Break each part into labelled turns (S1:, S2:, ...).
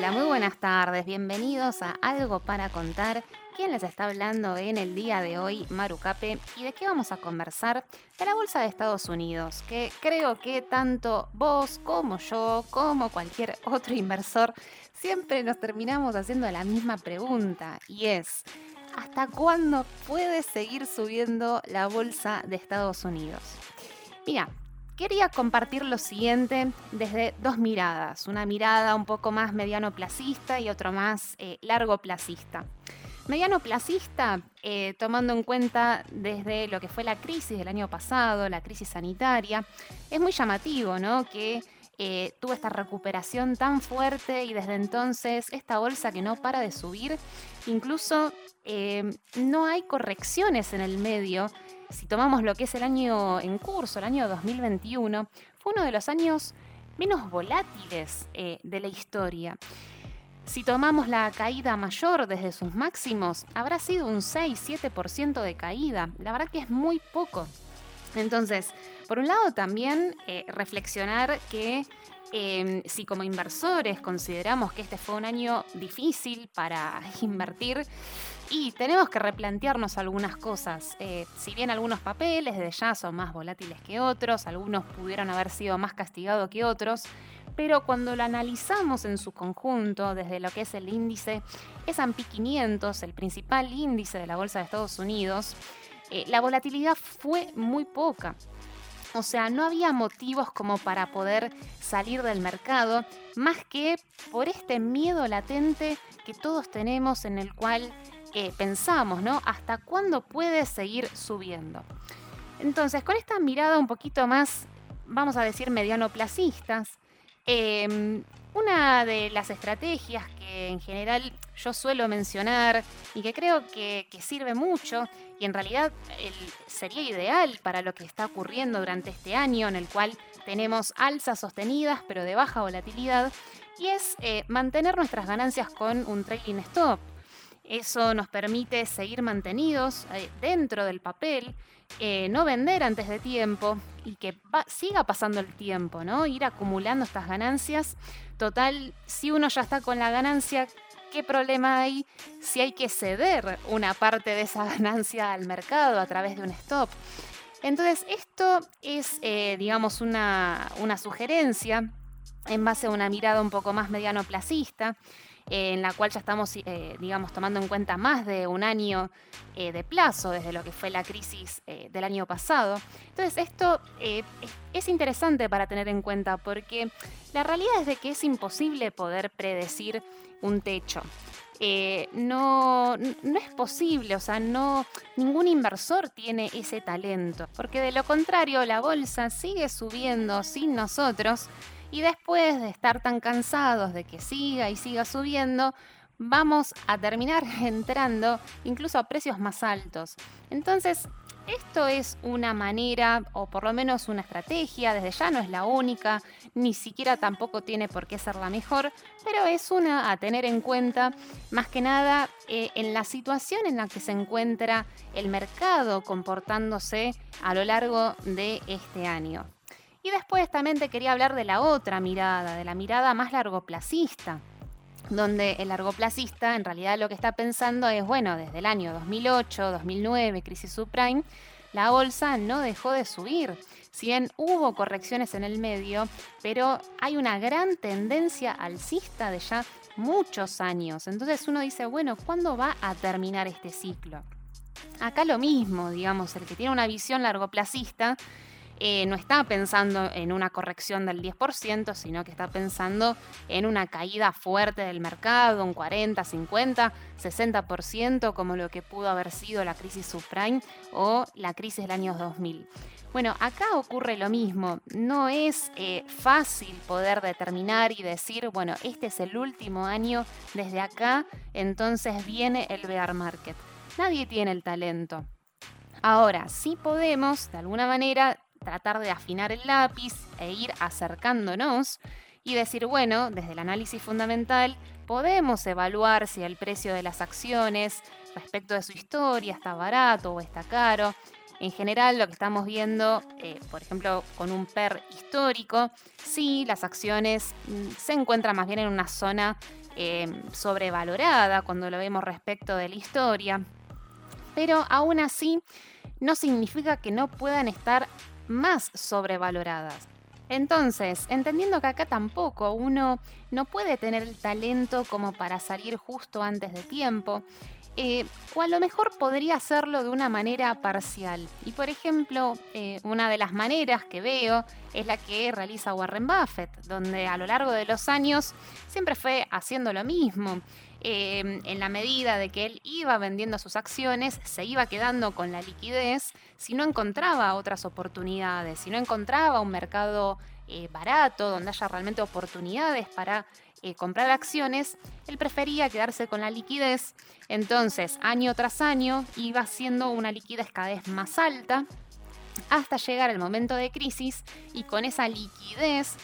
S1: Hola, muy buenas tardes. Bienvenidos a Algo para contar. ¿Quién les está hablando en el día de hoy? Marucape. ¿Y de qué vamos a conversar? De la Bolsa de Estados Unidos, que creo que tanto vos como yo, como cualquier otro inversor, siempre nos terminamos haciendo la misma pregunta y es, ¿hasta cuándo puede seguir subiendo la Bolsa de Estados Unidos? Mira, quería compartir lo siguiente desde dos miradas, una mirada un poco más mediano placista y otra más eh, largo placista. Mediano placista, eh, tomando en cuenta desde lo que fue la crisis del año pasado, la crisis sanitaria, es muy llamativo, ¿no? Que eh, tuvo esta recuperación tan fuerte y desde entonces esta bolsa que no para de subir, incluso no hay correcciones en el medio si tomamos lo que es el año en curso, el año 2021, fue uno de los años menos volátiles eh, de la historia. Si tomamos la caída mayor desde sus máximos, habrá sido un 6-7% de caída. La verdad que es muy poco. Entonces, por un lado también eh, reflexionar que em, si como inversores consideramos que este fue un año difícil para invertir, y tenemos que replantearnos algunas cosas. Eh, si bien algunos papeles desde ya son más volátiles que otros, algunos pudieron haber sido más castigados que otros, pero cuando lo analizamos en su conjunto, desde lo que es el índice S&P 500, el principal índice de la Bolsa de Estados Unidos, eh, la volatilidad fue muy poca. O sea, no había motivos como para poder salir del mercado, más que por este miedo latente que todos tenemos en el cual pensamos, ¿no? ¿Hasta cuándo puede seguir subiendo? Entonces, con esta mirada un poquito más, vamos a decir, mediano-placistas, em, una de las estrategias que en general yo suelo mencionar y que creo que, sirve mucho y en realidad sería ideal para lo que está ocurriendo durante este año en el cual tenemos alzas sostenidas pero de baja volatilidad y es eh, mantener nuestras ganancias con un trailing stop. Eso nos permite seguir mantenidos eh, dentro del papel, eh, no vender antes de tiempo y que siga pasando el tiempo, ¿no? Ir acumulando estas ganancias. Total, si uno ya está con la ganancia, ¿qué problema hay si hay que ceder una parte de esa ganancia al mercado a través de un stop? Entonces, esto es, eh, digamos, una, una sugerencia en base a una mirada un poco más mediano placista en la cual ya estamos, eh, digamos, tomando en cuenta más de un año eh, de plazo desde lo que fue la crisis eh, del año pasado. Entonces, esto es interesante para tener en cuenta porque la realidad es de que es imposible poder predecir un techo. no, no es posible, o sea, no, ningún inversor tiene ese talento, porque de lo contrario la bolsa sigue subiendo sin nosotros y después de estar tan cansados de que siga y siga subiendo, vamos a terminar entrando incluso a precios más altos. Entonces, esto es una manera, o por lo menos una estrategia, desde ya no es la única, ni siquiera tampoco tiene por qué ser la mejor, pero es una a tener en cuenta, más que nada eh, en la situación en la que se encuentra el mercado comportándose a lo largo de este año. Y después también te quería hablar de la otra mirada, de la mirada más largoplacista, donde el largoplacista en realidad lo que está pensando es, bueno, desde el año 2008, 2009, crisis subprime, la bolsa no dejó de subir. Si bien hubo correcciones en el medio, pero hay una gran tendencia alcista de ya muchos años. Entonces uno dice, bueno, ¿cuándo va a terminar este ciclo? Acá lo mismo, digamos, el que tiene una visión largoplacista eh, no está pensando en una corrección del 10%, sino que está pensando en una caída fuerte del mercado, un 40, 50, 60%, como lo que pudo haber sido la crisis subprime o la crisis del año 2000. Bueno, acá ocurre lo mismo. No es eh, fácil poder determinar y decir, bueno, este es el último año, desde acá, entonces viene el bear market. Nadie tiene el talento. Ahora, sí podemos, de alguna manera, tratar de afinar el lápiz e ir acercándonos y decir, bueno, desde el análisis fundamental podemos evaluar si el precio de las acciones respecto de su historia está barato o está caro. En general, lo que estamos viendo, eh, por ejemplo, con un PER histórico, sí, las acciones mm, se encuentran más bien en una zona eh, sobrevalorada cuando lo vemos respecto de la historia. Pero aún así, no significa que no puedan estar más sobrevaloradas. Entonces, entendiendo que acá tampoco uno no puede tener el talento como para salir justo antes de tiempo, eh, o a lo mejor podría hacerlo de una manera parcial. Y por ejemplo, eh, una de las maneras que veo es la que realiza Warren Buffett, donde a lo largo de los años siempre fue haciendo lo mismo. Eh, en la medida de que él iba vendiendo sus acciones, se iba quedando con la liquidez si no encontraba otras oportunidades, si no encontraba un mercado barato, donde haya realmente oportunidades para eh, comprar acciones, él prefería quedarse con la liquidez. Entonces, año tras año, iba haciendo una liquidez cada vez más alta hasta llegar el momento de crisis y con esa liquidez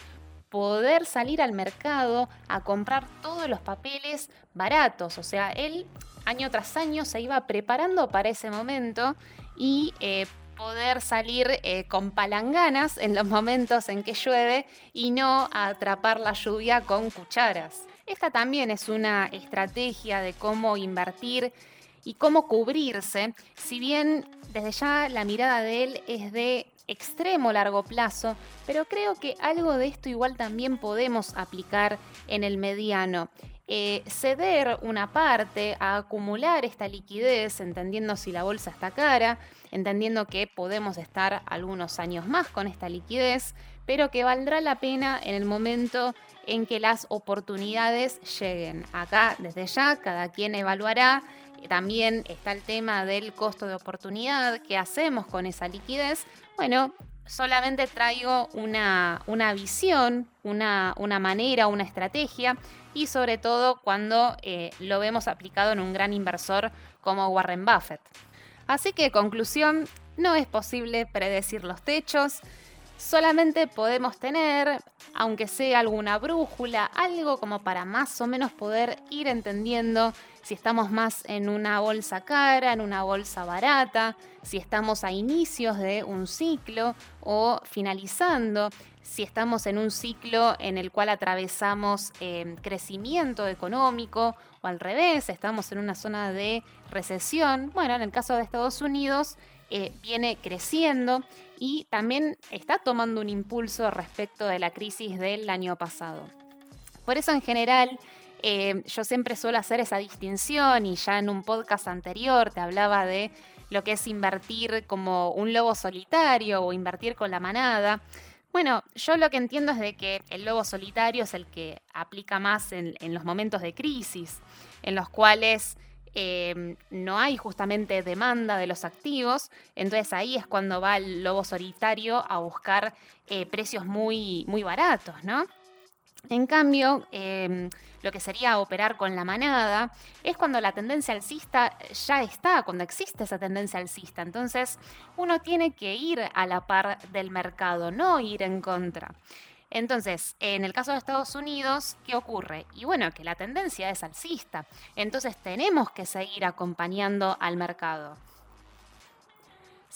S1: poder salir al mercado a comprar todos los papeles baratos. O sea, él año tras año se iba preparando para ese momento y eh, poder salir eh, con palanganas en los momentos en que llueve y no atrapar la lluvia con cucharas. Esta también es una estrategia de cómo invertir y cómo cubrirse, si bien desde ya la mirada de él es de extremo largo plazo, pero creo que algo de esto igual también podemos aplicar en el mediano. Eh, ceder una parte a acumular esta liquidez, entendiendo si la bolsa está cara, entendiendo que podemos estar algunos años más con esta liquidez, pero que valdrá la pena en el momento en que las oportunidades lleguen. Acá, desde ya, cada quien evaluará. También está el tema del costo de oportunidad, qué hacemos con esa liquidez. Bueno, solamente traigo una, visión, una, manera, una estrategia y sobre todo cuando eh, lo vemos aplicado en un gran inversor como Warren Buffett. Así que conclusión, no es posible predecir los techos, solamente podemos tener, aunque sea alguna brújula, algo como para más o menos poder ir entendiendo si estamos más en una bolsa cara, en una bolsa barata, si estamos a inicios de un ciclo o finalizando, si estamos en un ciclo en el cual atravesamos eh, crecimiento económico o al revés, estamos en una zona de recesión. Bueno, en el caso de Estados Unidos eh, viene creciendo y también está tomando un impulso respecto de la crisis del año pasado. Por eso en general eh, yo siempre suelo hacer esa distinción y ya en un podcast anterior te hablaba de lo que es invertir como un lobo solitario o invertir con la manada. Bueno, yo lo que entiendo es de que el lobo solitario es el que aplica más en, los momentos de crisis, en los cuales em, no hay justamente demanda de los activos, entonces ahí es cuando va el lobo solitario a buscar eh, precios muy, muy baratos, ¿no? En cambio, em, lo que sería operar con la manada es cuando la tendencia alcista ya está, cuando existe esa tendencia alcista. Entonces, uno tiene que ir a la par del mercado, no ir en contra. Entonces, en el caso de Estados Unidos, ¿qué ocurre? Y bueno, que la tendencia es alcista. Entonces, tenemos que seguir acompañando al mercado.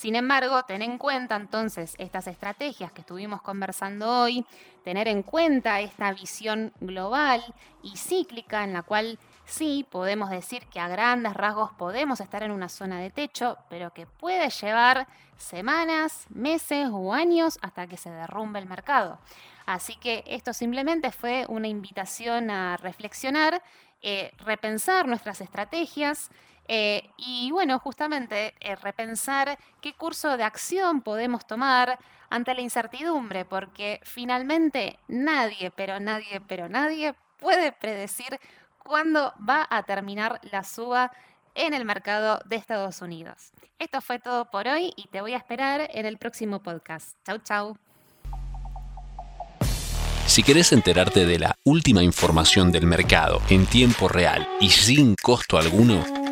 S1: Sin embargo, ten en cuenta entonces estas estrategias que estuvimos conversando hoy, tener en cuenta esta visión global y cíclica en la cual sí podemos decir que a grandes rasgos podemos estar en una zona de techo, pero que puede llevar semanas, meses o años hasta que se derrumbe el mercado. Así que esto simplemente fue una invitación a reflexionar, eh, repensar nuestras estrategias, eh, y bueno, justamente eh, repensar qué curso de acción podemos tomar ante la incertidumbre, porque finalmente nadie, pero nadie, pero nadie puede predecir cuándo va a terminar la suba en el mercado de Estados Unidos. Esto fue todo por hoy y te voy a esperar en el próximo podcast. Chau, chau.
S2: Si querés enterarte de la última información del mercado en tiempo real y sin costo alguno,